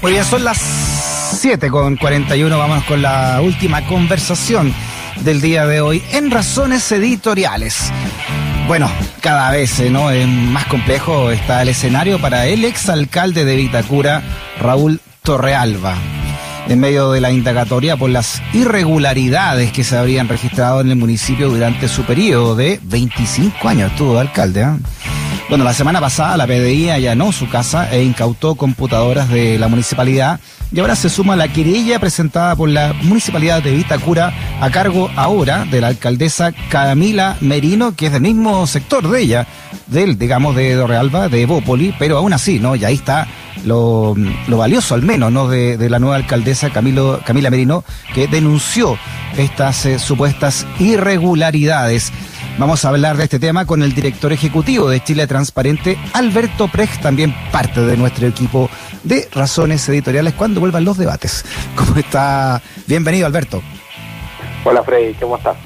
Muy bien, son las 7 con 41. Vamos con la última conversación del día de hoy en Razones Editoriales. Bueno, cada vez eh, ¿no? es más complejo está el escenario para el exalcalde de Vitacura, Raúl Torrealba. En medio de la indagatoria por las irregularidades que se habrían registrado en el municipio durante su periodo de 25 años, estuvo de alcalde. ¿eh? Bueno, la semana pasada la PDI allanó su casa e incautó computadoras de la municipalidad y ahora se suma la querella presentada por la municipalidad de Vitacura a cargo ahora de la alcaldesa Camila Merino, que es del mismo sector de ella, del, digamos, de Dorrealba, de Evópoli, pero aún así, ¿no? Y ahí está lo, valioso al menos, ¿no? De, la nueva alcaldesa Camilo, Camila Merino, que denunció estas eh, supuestas irregularidades. Vamos a hablar de este tema con el director ejecutivo de Chile Transparente, Alberto Prex, también parte de nuestro equipo de Razones Editoriales cuando vuelvan los debates. ¿Cómo está? Bienvenido, Alberto. Hola, Freddy, ¿cómo estás?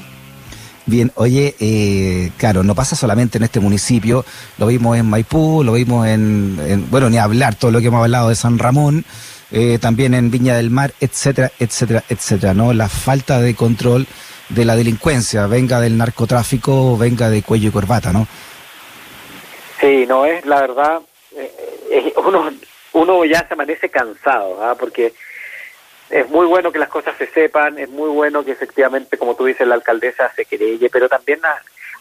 Bien, oye, eh, claro, no pasa solamente en este municipio, lo vimos en Maipú, lo vimos en, bueno, ni hablar todo lo que hemos hablado de San Ramón, eh, también en Viña del Mar, etcétera, etcétera, etcétera, ¿no? La falta de control de la delincuencia, venga del narcotráfico, venga de cuello y corbata, ¿no? Sí, no es, la verdad, eh, uno, uno ya se amanece cansado, ¿ah? porque es muy bueno que las cosas se sepan, es muy bueno que efectivamente, como tú dices, la alcaldesa se querelle, pero también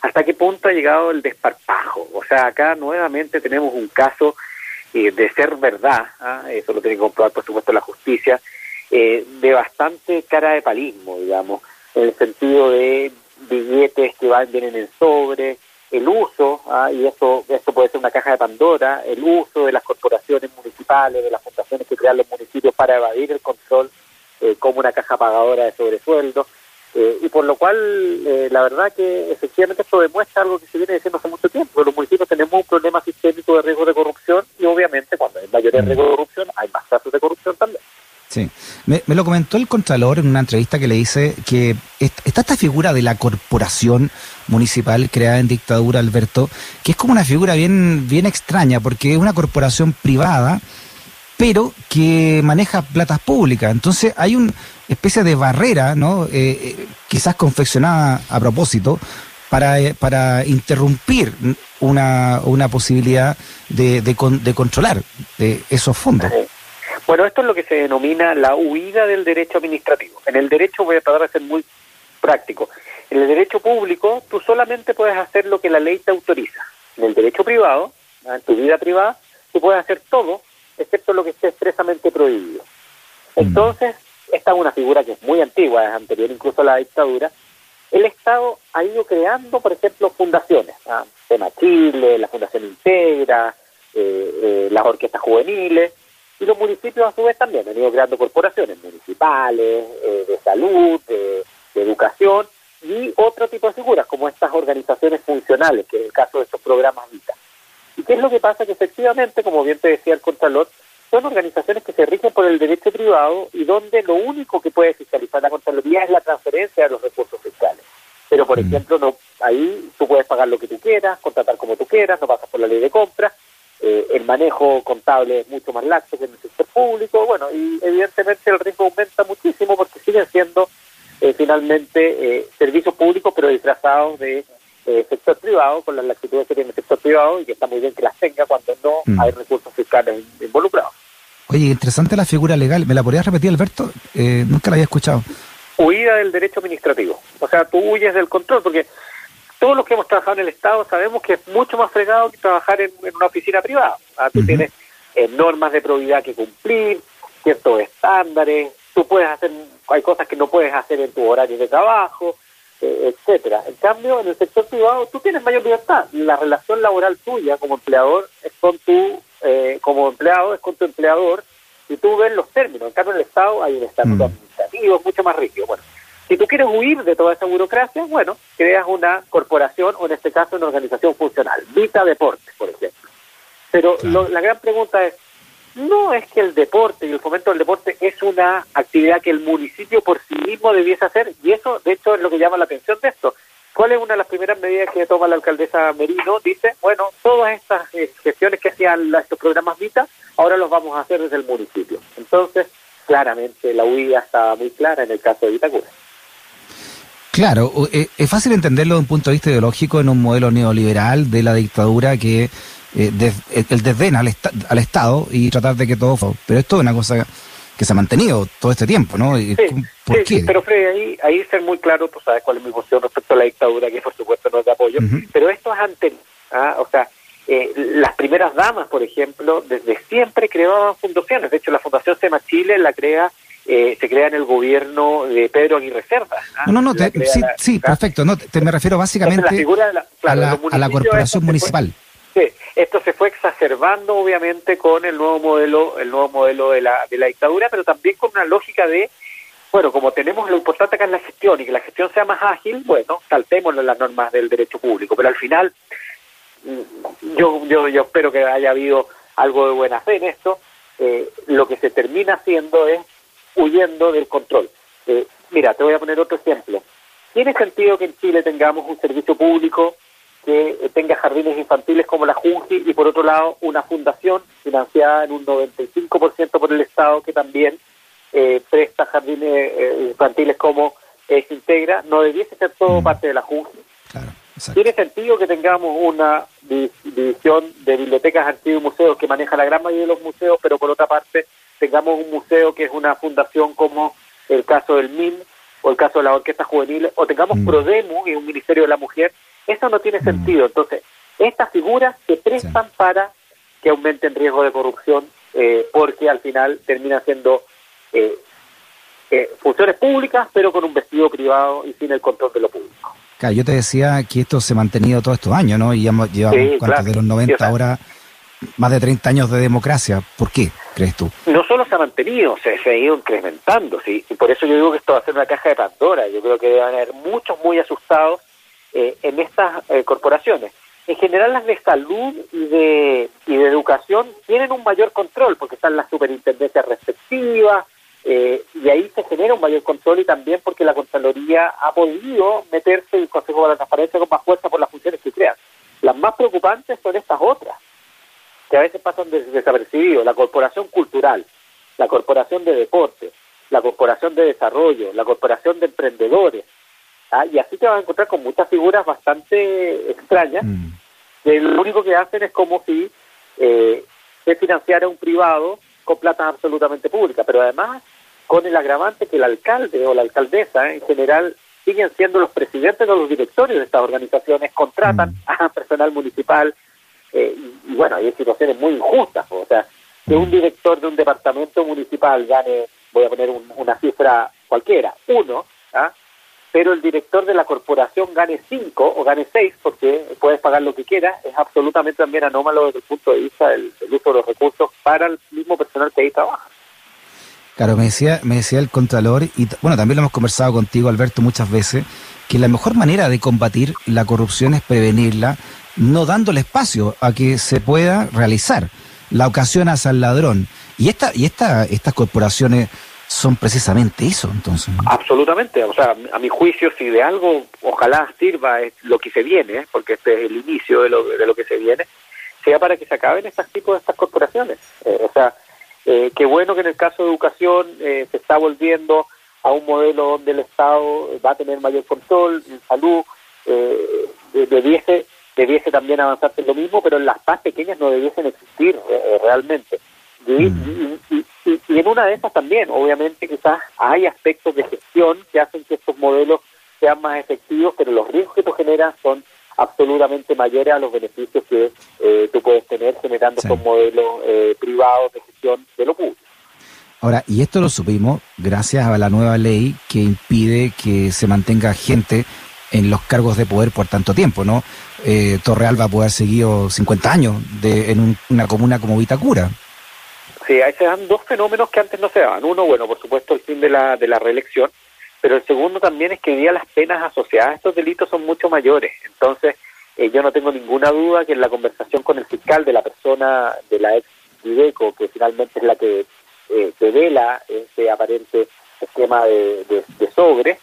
hasta qué punto ha llegado el desparpajo. O sea, acá nuevamente tenemos un caso eh, de ser verdad, ¿ah? eso lo tiene que comprobar por supuesto la justicia, eh, de bastante cara de palismo, digamos en el sentido de billetes que van, vienen en sobre, el uso, ¿ah? y esto, esto puede ser una caja de Pandora, el uso de las corporaciones municipales, de las fundaciones que crean los municipios para evadir el control eh, como una caja pagadora de sobresueldo. Eh, y por lo cual, eh, la verdad que efectivamente esto demuestra algo que se viene diciendo hace mucho tiempo. Los municipios tenemos un problema sistémico de riesgo de corrupción y obviamente cuando hay mayor riesgo de corrupción hay más casos de corrupción también. Sí, me, lo comentó el Contralor en una entrevista que le dice que está esta figura de la corporación municipal creada en dictadura, Alberto, que es como una figura bien, bien extraña, porque es una corporación privada, pero que maneja platas públicas. Entonces hay una especie de barrera, ¿no? Eh, eh, quizás confeccionada a propósito, para, eh, para interrumpir una, una posibilidad de, de, de controlar esos fondos. Bueno, esto es lo que se denomina la huida del derecho administrativo. En el derecho voy a tratar de ser muy práctico. En el derecho público tú solamente puedes hacer lo que la ley te autoriza. En el derecho privado, en tu vida privada, tú puedes hacer todo excepto lo que esté expresamente prohibido. Mm. Entonces, esta es una figura que es muy antigua, es anterior incluso a la dictadura. El Estado ha ido creando, por ejemplo, fundaciones, ¿ah? Tema Chile, la Fundación Integra, eh, eh, las orquestas juveniles, y los municipios a su vez también han ido creando corporaciones municipales, eh, de salud, de, educación y otro tipo de figuras como estas organizaciones funcionales, que es el caso de estos programas VITA. ¿Y qué es lo que pasa? Que efectivamente, como bien te decía el Contralor, son organizaciones que se rigen por el derecho privado y donde lo único que puede fiscalizar la Contraloría es la transferencia de los recursos fiscales. Pero, por mm. ejemplo, no ahí tú puedes pagar lo que tú quieras, contratar como tú quieras, no pasas por la ley de compra, eh, el manejo contable es mucho más laxo que en el sector público, bueno, y evidentemente el riesgo aumenta muchísimo porque siguen siendo eh, finalmente eh, servicios públicos pero disfrazados de sector privado, con las laxitudes que tiene el sector privado y que está muy bien que las tenga cuando no mm. hay recursos fiscales involucrados. Oye, interesante la figura legal, ¿me la podrías repetir Alberto? nunca la había escuchado. Huida del derecho administrativo, o sea, tú huyes del control porque todos los que hemos trabajado en el Estado sabemos que es mucho más fregado que trabajar en, una oficina privada. ¿ah? Tú tienes eh, normas de probidad que cumplir, ciertos estándares, tú puedes hacer, hay cosas que no puedes hacer en tu horario de trabajo, eh, etcétera. En cambio, en el sector privado tú tienes mayor libertad. La relación laboral tuya como empleador es con tu, eh, como empleado es con tu empleador y tú ves los términos. En cambio, en el Estado hay un estatuto administrativo mucho más rígido. Bueno, si tú quieres huir de toda esa burocracia, bueno, creas una corporación o en este caso una organización funcional, Vita Deportes, por ejemplo. Pero la gran pregunta es, no es que el deporte y el fomento del deporte es una actividad que el municipio por sí mismo debiese hacer, y eso de hecho es lo que llama la atención de esto. ¿Cuál es una de las primeras medidas que toma la alcaldesa Merino? Dice, bueno, todas estas eh, gestiones que hacían estos programas VITA, ahora los vamos a hacer desde el municipio. Entonces, claramente la huida está muy clara en el caso de Vitacura. Claro, eh, es fácil entenderlo desde un punto de vista ideológico en un modelo neoliberal de la dictadura que eh, el desdén al, al Estado y tratar de que todo... Pero esto es una cosa que se ha mantenido todo este tiempo, ¿no? Sí, ¿Por qué? pero Freddy, ahí, ahí ser muy claro, tú sabes cuál es mi posición respecto a la dictadura, que por supuesto no es de apoyo, pero esto es ante, ¿ah? o sea, eh, las primeras damas, por ejemplo, desde siempre creaban fundaciones, de hecho la Fundación SEMA Chile la crea eh, se crea en el gobierno de Pedro Aguirre Cerda. ¿ah? No, no, sí, sí perfecto. No, te, me refiero básicamente a, la, a la corporación municipal. Sí, esto se fue exacerbando obviamente con el nuevo modelo, el nuevo modelo de la, de la dictadura, pero también con una lógica de, bueno, como tenemos lo importante acá en la gestión y que la gestión sea más ágil, bueno, saltémonos las normas del derecho público, pero al final mm, yo, yo, yo espero que haya habido algo de buena fe en esto, eh, lo que se termina haciendo es huyendo del control. Eh, mira, te voy a poner otro ejemplo. ¿Tiene sentido que en Chile tengamos un servicio público que tenga jardines infantiles como la Junji y por otro lado una fundación financiada en un 95% por el Estado que también eh, presta jardines eh, infantiles como eh, se integra, no debiese ser todo mm. parte de la Junji. Tiene sentido que tengamos una división de bibliotecas, archivos y museos que maneja la gran mayoría de los museos, pero por otra parte tengamos un museo que es una fundación como el caso del MIN o el caso de la Orquesta Juvenil, o tengamos mm. PRODEMU, es un Ministerio de la Mujer, eso no tiene mm. sentido. Entonces, estas figuras se prestan para que aumente el riesgo de corrupción eh, porque al final terminan siendo eh, eh, funciones públicas pero con un vestido privado y sin el control de lo público. Claro, yo te decía que esto se ha mantenido todos estos años, ¿no? Y hemos, llevamos, de los 90 ahora, más de 30 años de democracia. ¿Por qué, No solo se ha mantenido, se, ha ido incrementando, ¿sí? Y por eso yo digo que esto va a ser una caja de Pandora. Yo creo que deben haber muchos muy asustados eh, en estas eh, corporaciones. En general las de salud y de, y de educación tienen un mayor control porque están las superintendencias respectivas eh, y ahí se genera un mayor control y también porque la Contraloría ha podido meterse en el Consejo de la Transparencia con más fuerza por las funciones que crean. Las más preocupantes son estas otras, que a veces pasan desapercibidos. La Corporación Cultural, la Corporación de Deportes, la Corporación de Desarrollo, la Corporación de Emprendedores, ¿ah? y así te vas a encontrar con muchas figuras bastante extrañas, mm. que lo único que hacen es como si eh, se financiara un privado con plata absolutamente pública, pero además con el agravante que el alcalde o la alcaldesa en general siguen siendo los presidentes o los directorios de estas organizaciones, contratan mm. a personal municipal, eh, y, bueno, hay situaciones muy injustas, o sea, que un director de un departamento municipal gane, voy a poner una cifra cualquiera, uno, ¿ah? pero el director de la corporación gane cinco o gane seis porque puedes pagar lo que quieras, es absolutamente también anómalo desde el punto de vista del, uso de los recursos para el mismo personal que ahí trabaja. Claro, me decía, me decía el Contralor, y bueno, también lo hemos conversado contigo, Alberto, muchas veces, que la mejor manera de combatir la corrupción es prevenirla, no dándole espacio a que se pueda realizar. La ocasión hace al ladrón. Y esta, y esta, estas corporaciones son precisamente eso, entonces. Absolutamente, o sea, a mi juicio, si de algo ojalá sirva lo que se viene, ¿eh? porque este es el inicio de lo, de lo que se viene, sea para que se acaben estos tipos de estas corporaciones. Eh, o sea, eh, qué bueno que en el caso de educación se está volviendo a un modelo donde el Estado va a tener mayor control, en salud, debiese, debiese también avanzarse lo mismo, pero en las más pequeñas no debiesen existir realmente. Mm. Y, en una de esas también, obviamente, quizás hay aspectos de gestión que hacen que estos modelos sean más efectivos, pero los riesgos que tú generas son absolutamente mayores a los beneficios que eh, tú puedes tener generando estos modelos eh, privados de gestión de lo público. Ahora, y esto lo supimos gracias a la nueva ley que impide que se mantenga gente en los cargos de poder por tanto tiempo, ¿no? Eh, Torreal va a poder seguir 50 años de, en una comuna como Vitacura. Sí, ahí se dan dos fenómenos que antes no se daban. Uno, bueno, por supuesto, el fin de la, de la reelección, pero el segundo también es que hoy día las penas asociadas a estos delitos son mucho mayores. Entonces, eh, yo no tengo ninguna duda que en la conversación con el fiscal de la persona de la ex Videco, que finalmente es la que eh, devela ese aparente esquema de, de, sobre,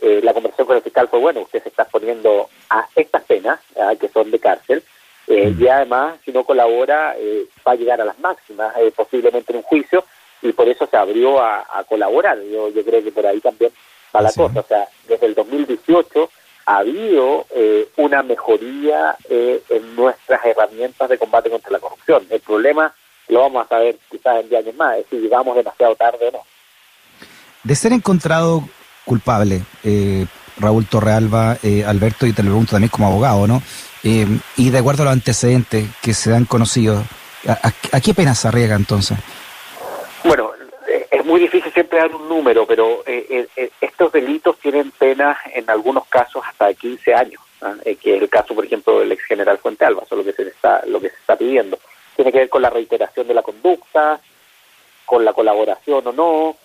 eh, la conversación con el fiscal fue, bueno, usted se está poniendo a estas penas, que son de cárcel, eh, mm. y además, si no colabora, eh, va a llegar a las máximas, posiblemente en un juicio, y por eso se abrió a, colaborar. Yo, yo creo que por ahí también va la cosa. O sea, desde el 2018 ha habido una mejoría en nuestras herramientas de combate contra la corrupción. El problema lo vamos a saber quizás en 10 años más, es si llegamos demasiado tarde o no. De ser encontrado culpable, eh, Raúl Torrealba, eh, Alberto, y te lo pregunto también como abogado, ¿no? Eh, y de acuerdo a los antecedentes que se han conocido, ¿a, qué pena se arriesga entonces? Bueno, es muy difícil siempre dar un número, pero estos delitos tienen penas en algunos casos hasta de 15 años, ¿ah? que es el caso, por ejemplo, del ex general Fuente Alba, eso es lo que se está, lo que se está pidiendo tiene que ver con la reiteración de la conducta, con la colaboración o no,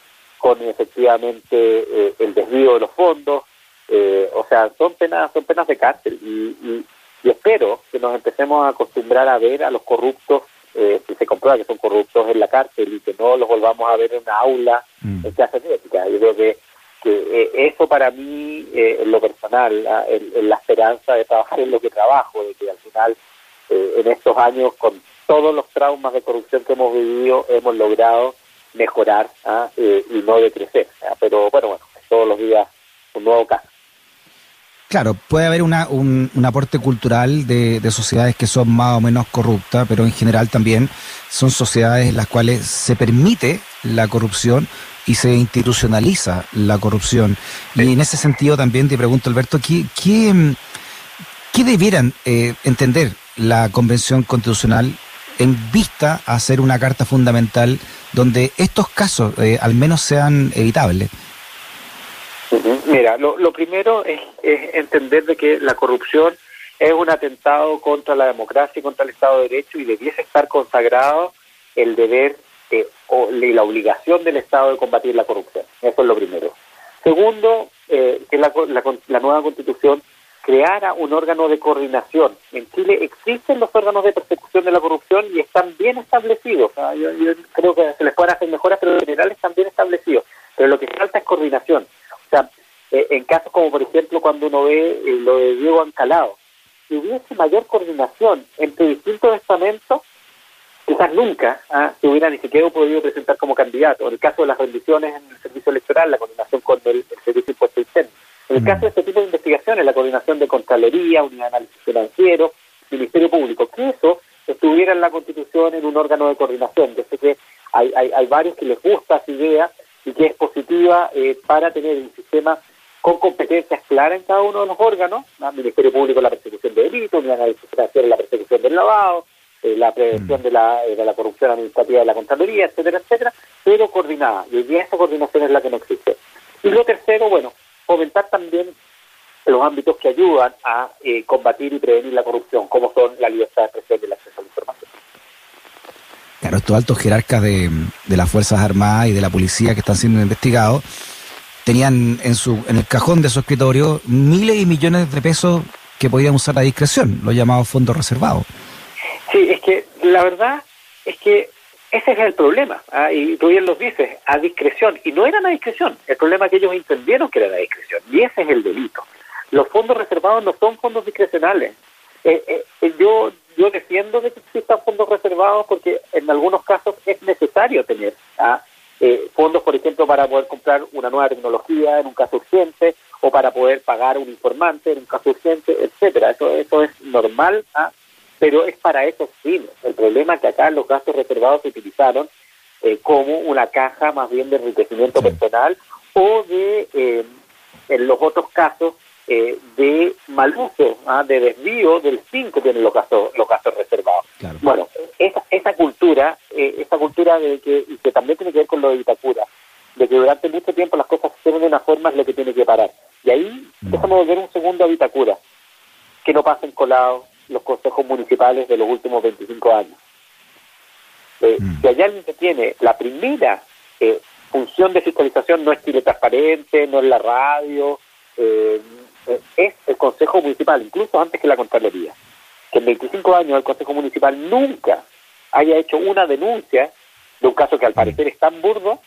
con efectivamente eh, el desvío de los fondos, eh, o sea, son penas, son penas de cárcel y, espero que nos empecemos a acostumbrar a ver a los corruptos, eh, si se comprueba que son corruptos en la cárcel y que no los volvamos a ver en una aula mm. en clase ética. Yo creo que, que eso para mí, en lo personal, en, la esperanza de trabajar en lo que trabajo, de que al final en estos años con todos los traumas de corrupción que hemos vivido hemos logrado mejorar ¿ah? eh, y no decrecer. ¿ah? Pero bueno, bueno, todos los días un nuevo caso. Claro, puede haber una, un, aporte cultural de, sociedades que son más o menos corruptas, pero en general también son sociedades en las cuales se permite la corrupción y se institucionaliza la corrupción. Y en ese sentido también te pregunto, Alberto, ¿qué, qué, qué debieran eh, entender la Convención Constitucional en vista a hacer una carta fundamental donde estos casos eh, al menos sean evitables? Mira, lo, primero es, entender de que la corrupción es un atentado contra la democracia y contra el Estado de Derecho y debiese estar consagrado el deber eh, o la obligación del Estado de combatir la corrupción. Eso es lo primero. Segundo, eh, que la, la nueva Constitución creara un órgano de coordinación. En Chile existen los órganos de persecución de la corrupción y están bien establecidos. Yo, creo que se les pueden hacer mejoras, pero en general están bien establecidos. Pero lo que falta es coordinación. O sea, eh, en casos como por ejemplo cuando uno ve eh, lo de Diego Ancalado, si hubiese mayor coordinación entre distintos estamentos, quizás nunca ¿ah? se hubiera ni siquiera podido presentar como candidato. En el caso de las rendiciones en el servicio electoral, la coordinación con el, servicio impuesto interno en el caso de este tipo de investigaciones, la coordinación de Contraloría, Unidad de Análisis Financiero, Ministerio Público, que eso estuviera en la Constitución en un órgano de coordinación. Yo sé que hay, hay, varios que les gusta esa idea y que es positiva eh, para tener un sistema con competencias claras en cada uno de los órganos, Ministerio Público la persecución de delitos, Unidad de Análisis Financiero la persecución del lavado, eh, la prevención mm. de, la, eh, de la corrupción administrativa de la Contraloría, etcétera, etcétera, pero coordinada. Y hoy día esa coordinación es la que no existe. Y lo tercero, bueno, fomentar también los ámbitos que ayudan a eh, combatir y prevenir la corrupción, como son la libertad de expresión y el acceso a la información. Claro, estos altos jerarcas de, las Fuerzas Armadas y de la policía que están siendo investigados tenían en, su, en el cajón de su escritorio miles y millones de pesos que podían usar a discreción, los llamados fondos reservados. Sí, es que la verdad es que ese es el problema, ¿ah? y tú bien lo dices, a discreción, y no eran a discreción, el problema es que ellos entendieron que era a discreción, y ese es el delito. Los fondos reservados no son fondos discrecionales. Eh, eh, eh, yo, yo defiendo de que existan fondos reservados porque en algunos casos es necesario tener ¿ah? fondos, por ejemplo, para poder comprar una nueva tecnología en un caso urgente, o para poder pagar un informante en un caso urgente, etcétera. Eso, eso es normal, ¿ah? Pero es para esos fines. El problema es que acá los gastos reservados se utilizaron eh, como una caja más bien de enriquecimiento personal o de, eh, en los otros casos, eh, de mal uso, ¿ah? de desvío del fin que tienen los gastos, los gastos reservados. Bueno, esa, esa cultura, esa cultura de que, y que también tiene que ver con lo de Itacura, de que durante mucho tiempo las cosas se hicieron de una forma es lo que tiene que parar. Y ahí mm. déjame volver un segundo a Vitacura, que no pasen colados, los consejos municipales de los últimos 25 años. Eh, mm. Si hay alguien que tiene la primera eh, función de fiscalización, no es Chile Transparente, no es la radio, eh, es el Consejo Municipal, incluso antes que la Contraloría. Que en 25 años el Consejo Municipal nunca haya hecho una denuncia de un caso que al mm. parecer es tan burdo,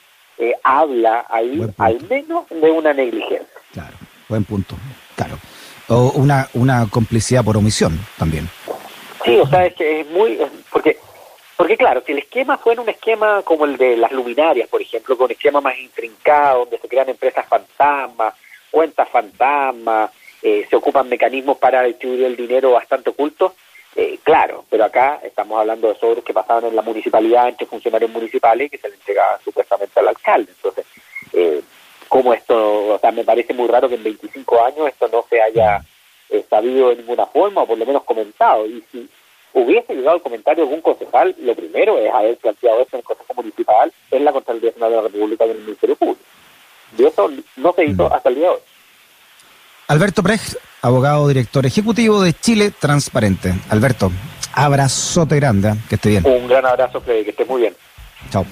habla ahí al menos de una negligencia. Claro. Buen punto. O una, una complicidad por omisión también. Sí, o sea, es que es muy... Porque, porque claro, si el esquema fuera un esquema como el de las luminarias, por ejemplo, con un esquema más intrincado, donde se crean empresas fantasmas, cuentas fantasmas, eh, se ocupan mecanismos para distribuir el dinero bastante ocultos, eh, claro, pero acá estamos hablando de sobres que pasaban en la municipalidad entre funcionarios municipales que se le entregaban supuestamente al alcalde. Entonces, como esto, o sea, me parece muy raro que en 25 años esto no se haya eh, sabido de ninguna forma o por lo menos comentado. Y si hubiese llegado el comentario de algún concejal, lo primero es haber planteado esto en el Consejo Municipal, en la Contraloría Nacional de la República y en el Ministerio Público. Y eso no se hizo hasta el día de hoy. Alberto Precht, abogado director ejecutivo de Chile Transparente. Alberto, abrazote grande, ¿eh? que esté bien. Un gran abrazo, Freddy, que esté muy bien. Chao.